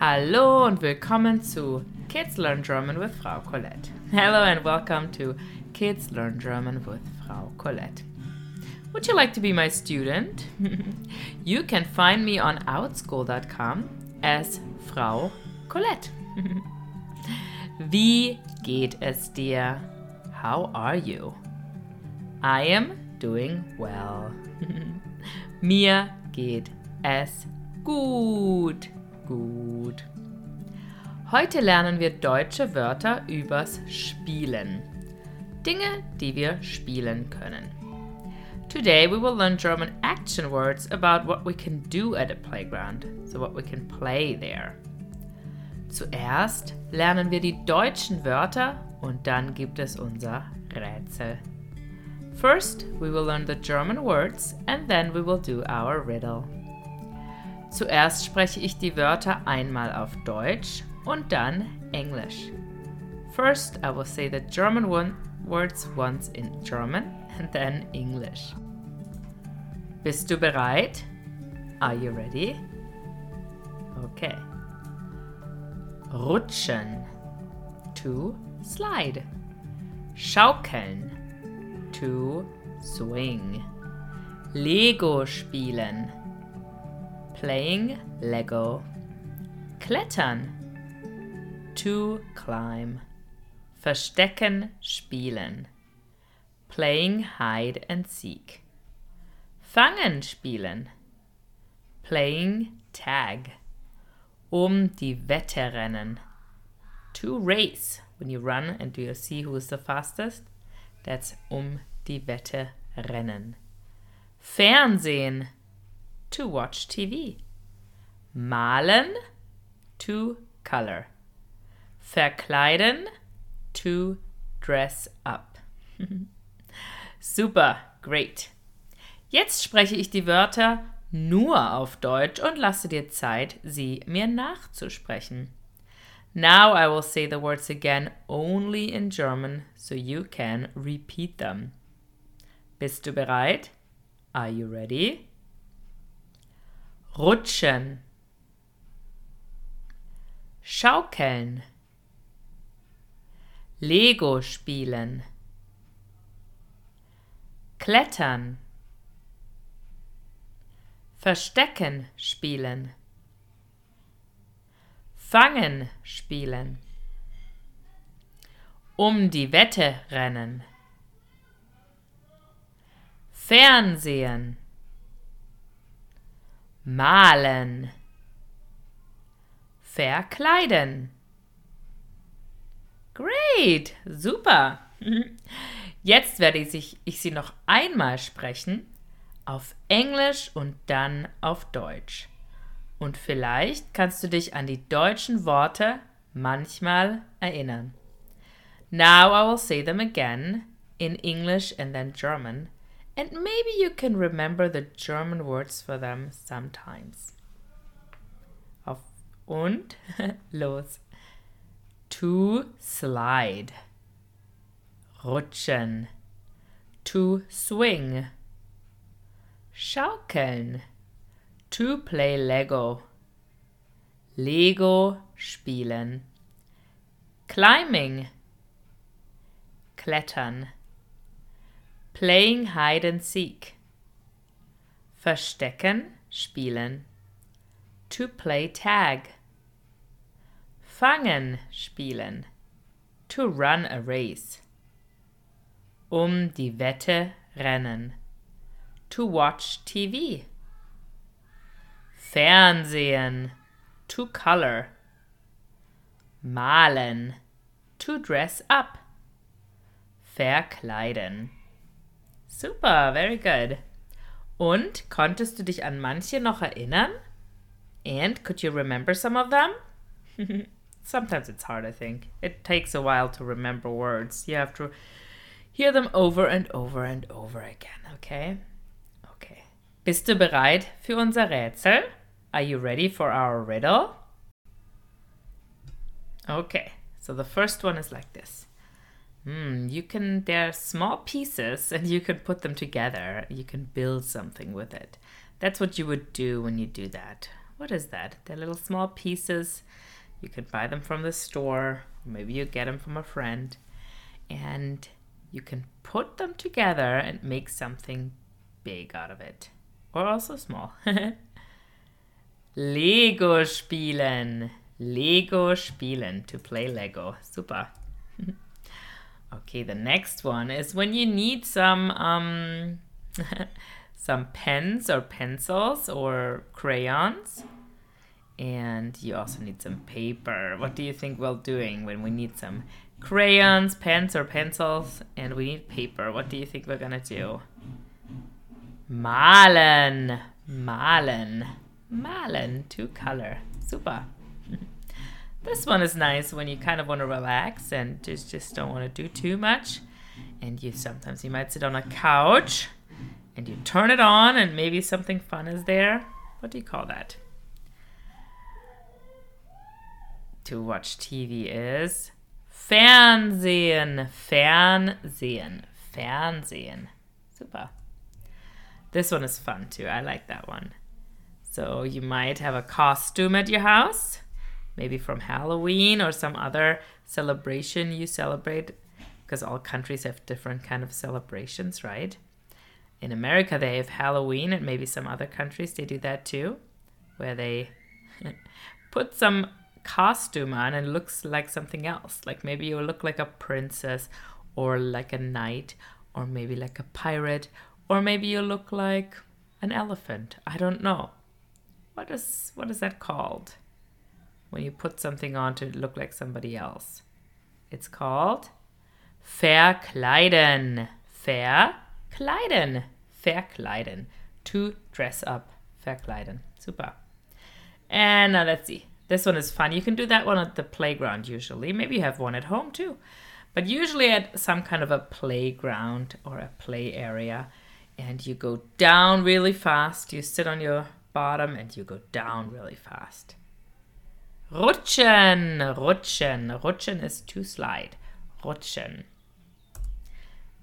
Hallo und willkommen zu Kids Learn German with Frau Collett. Hello and welcome to Kids Learn German with Frau Collett. Would you like to be my student? you can find me on outschool.com as Frau Collett. Wie geht es dir? How are you? I am doing well. Mir geht es gut. Gut. Heute lernen wir deutsche Wörter übers Spielen. Dinge, die wir spielen können. Today we will learn German action words about what we can do at a playground, so what we can play there. Zuerst lernen wir die deutschen Wörter und dann gibt es unser Rätsel. First, we will learn the German words and then we will do our riddle. Zuerst spreche ich die Wörter einmal auf Deutsch und dann Englisch. First, I will say the German one words once in German and then English. Bist du bereit? Are you ready? Okay. Rutschen. To slide. Schaukeln. To swing. Lego spielen. Playing Lego. Klettern. To climb. Verstecken spielen. Playing hide and seek. Fangen spielen. Playing tag. Um die Wette rennen. To race. When you run and do you see who is the fastest? That's um die Wette rennen. Fernsehen. To watch TV. Malen. To color. Verkleiden. To dress up. Super, great. Jetzt spreche ich die Wörter nur auf Deutsch und lasse dir Zeit, sie mir nachzusprechen. Now I will say the words again only in German so you can repeat them. Bist du bereit? Are you ready? Rutschen. Schaukeln. Lego spielen. Klettern. Verstecken spielen. Fangen spielen. Um die Wette rennen. Fernsehen. Malen. Verkleiden. Great, super. Jetzt werde ich, ich sie noch einmal sprechen, auf Englisch und dann auf Deutsch. Und vielleicht kannst du dich an die deutschen Worte manchmal erinnern. Now I will say them again in English and then German, and maybe you can remember the German words for them sometimes. Auf und los. To slide. Rutschen. To swing. Schaukeln. To play Lego. Lego spielen. Climbing. Klettern. Playing hide and seek. Verstecken, spielen. To play tag. Fangen, spielen. To run a race. Um die Wette rennen. To watch TV. Fernsehen. To color. Malen. To dress up. Verkleiden. Super, very good. Und konntest du dich an manche noch erinnern? And could you remember some of them? Sometimes it's hard, I think. It takes a while to remember words. You have to hear them over and over and over again, okay? Okay. Bist du bereit für unser Rätsel? Are you ready for our riddle? Okay, so the first one is like this. Hmm, you can, they're small pieces and you can put them together. You can build something with it. That's what you would do when you do that. What is that? They're little small pieces. You could buy them from the store. Maybe you get them from a friend. And you can put them together and make something big out of it. Or also small. Lego spielen. Lego spielen. To play Lego. Super. okay, the next one is when you need some um some pens or pencils or crayons. And you also need some paper. What do you think we're doing when we need some crayons, pens, or pencils? And we need paper. What do you think we're gonna do? Malen. Malen. Malen. To color. Super. This one is nice when you kind of want to relax and just, just don't want to do too much. And you sometimes you might sit on a couch and you turn it on and maybe something fun is there. What do you call that? To watch TV is Fernsehen. Fernsehen. Fernsehen. Super. This one is fun too. I like that one. So you might have a costume at your house, maybe from Halloween or some other celebration you celebrate because all countries have different kind of celebrations, right? in America they have Halloween and maybe some other countries they do that too, where they put some costume on and looks like something else. Like maybe you look like a princess or like a knight or maybe like a pirate or maybe you look like an elephant. I don't know. What is what is that called? When you put something on to look like somebody else. It's called verkleiden. Verkleiden verkleiden. To dress up. Verkleiden. Super. And now let's see. This one is fun. You can do that one at the playground usually. Maybe you have one at home too. But usually at some kind of a playground or a play area. And you go down really fast. You sit on your bottom and you go down really fast. Rutschen, rutschen. Rutschen is to slide. Rutschen.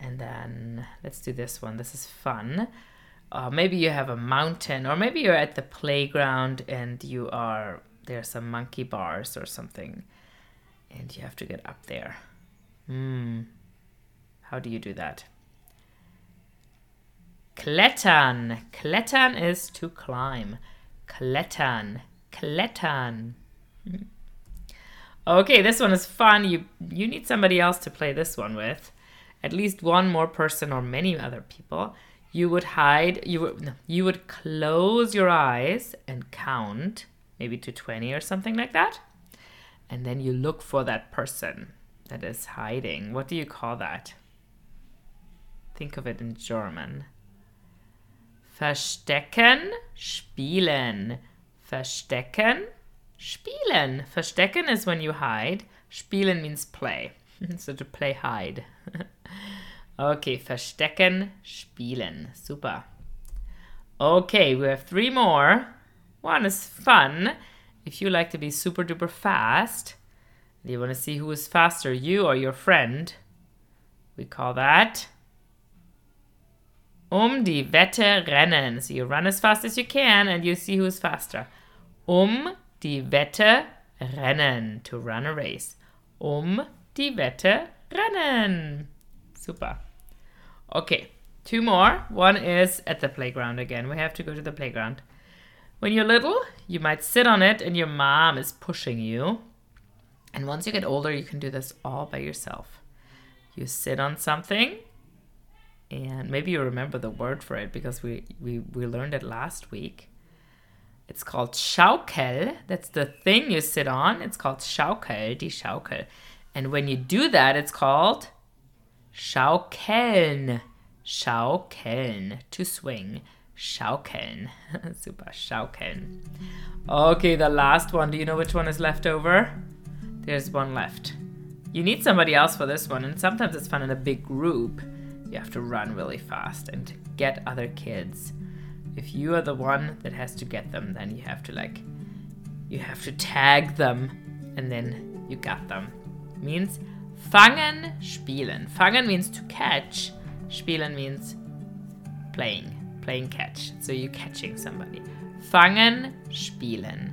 And then let's do this one. This is fun. Uh, maybe you have a mountain, or maybe you're at the playground and you are there are some monkey bars or something, and you have to get up there. Hmm. How do you do that? Klettern. Klettern is to climb. Klettern. Klettern. Okay, this one is fun. You you need somebody else to play this one with at least one more person or many other people, you would hide, you would, you would close your eyes and count maybe to 20 or something like that. And then you look for that person that is hiding. What do you call that? Think of it in German. Verstecken, spielen. Verstecken, spielen. Verstecken is when you hide. Spielen means play. so to play hide. okay, verstecken, spielen. Super. Okay, we have three more. One is fun. If you like to be super duper fast, you want to see who is faster, you or your friend, we call that um die Wette rennen. So you run as fast as you can and you see who's faster. Um die Wette rennen. To run a race. Um die Wette rennen. Super. Okay, two more. One is at the playground again. We have to go to the playground. When you're little, you might sit on it and your mom is pushing you. And once you get older, you can do this all by yourself. You sit on something, and maybe you remember the word for it because we, we, we learned it last week. It's called Schaukel. That's the thing you sit on. It's called Schaukel, die Schaukel. And when you do that, it's called Schaukeln. Schaukeln. To swing. Schaukeln. Super. Schaukeln. Okay, the last one. Do you know which one is left over? There's one left. You need somebody else for this one, and sometimes it's fun in a big group. You have to run really fast and get other kids. If you are the one that has to get them, then you have to like, you have to tag them, and then you got them means fangen, spielen. Fangen means to catch, spielen means playing, playing catch. So you're catching somebody. Fangen, spielen.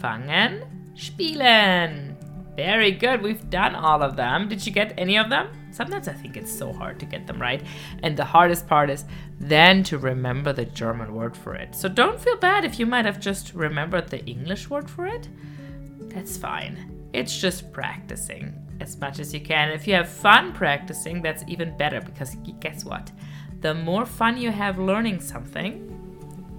Fangen, spielen. Very good. We've done all of them. Did you get any of them? Sometimes I think it's so hard to get them right. And the hardest part is then to remember the German word for it. So don't feel bad if you might have just remembered the English word for it. That's fine. It's just practicing as much as you can. If you have fun practicing, that's even better because guess what? The more fun you have learning something,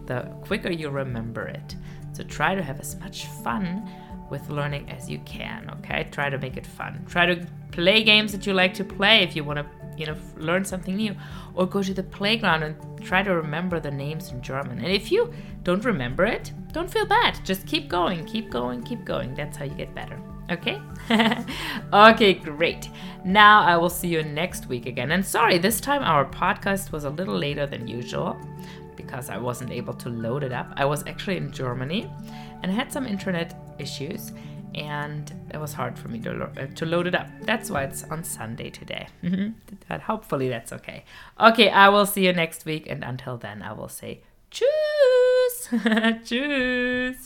the quicker you remember it. So try to have as much fun with learning as you can, okay? Try to make it fun. Try to play games that you like to play if you want to, you know, learn something new or go to the playground and try to remember the names in German. And if you don't remember it, don't feel bad. Just keep going, keep going, keep going. That's how you get better. Okay? okay, great. Now I will see you next week again. And sorry, this time our podcast was a little later than usual because I wasn't able to load it up. I was actually in Germany and had some internet issues and it was hard for me to, lo- uh, to load it up. That's why it's on Sunday today. but hopefully that's okay. Okay, I will see you next week and until then I will say tschüss. tschüss.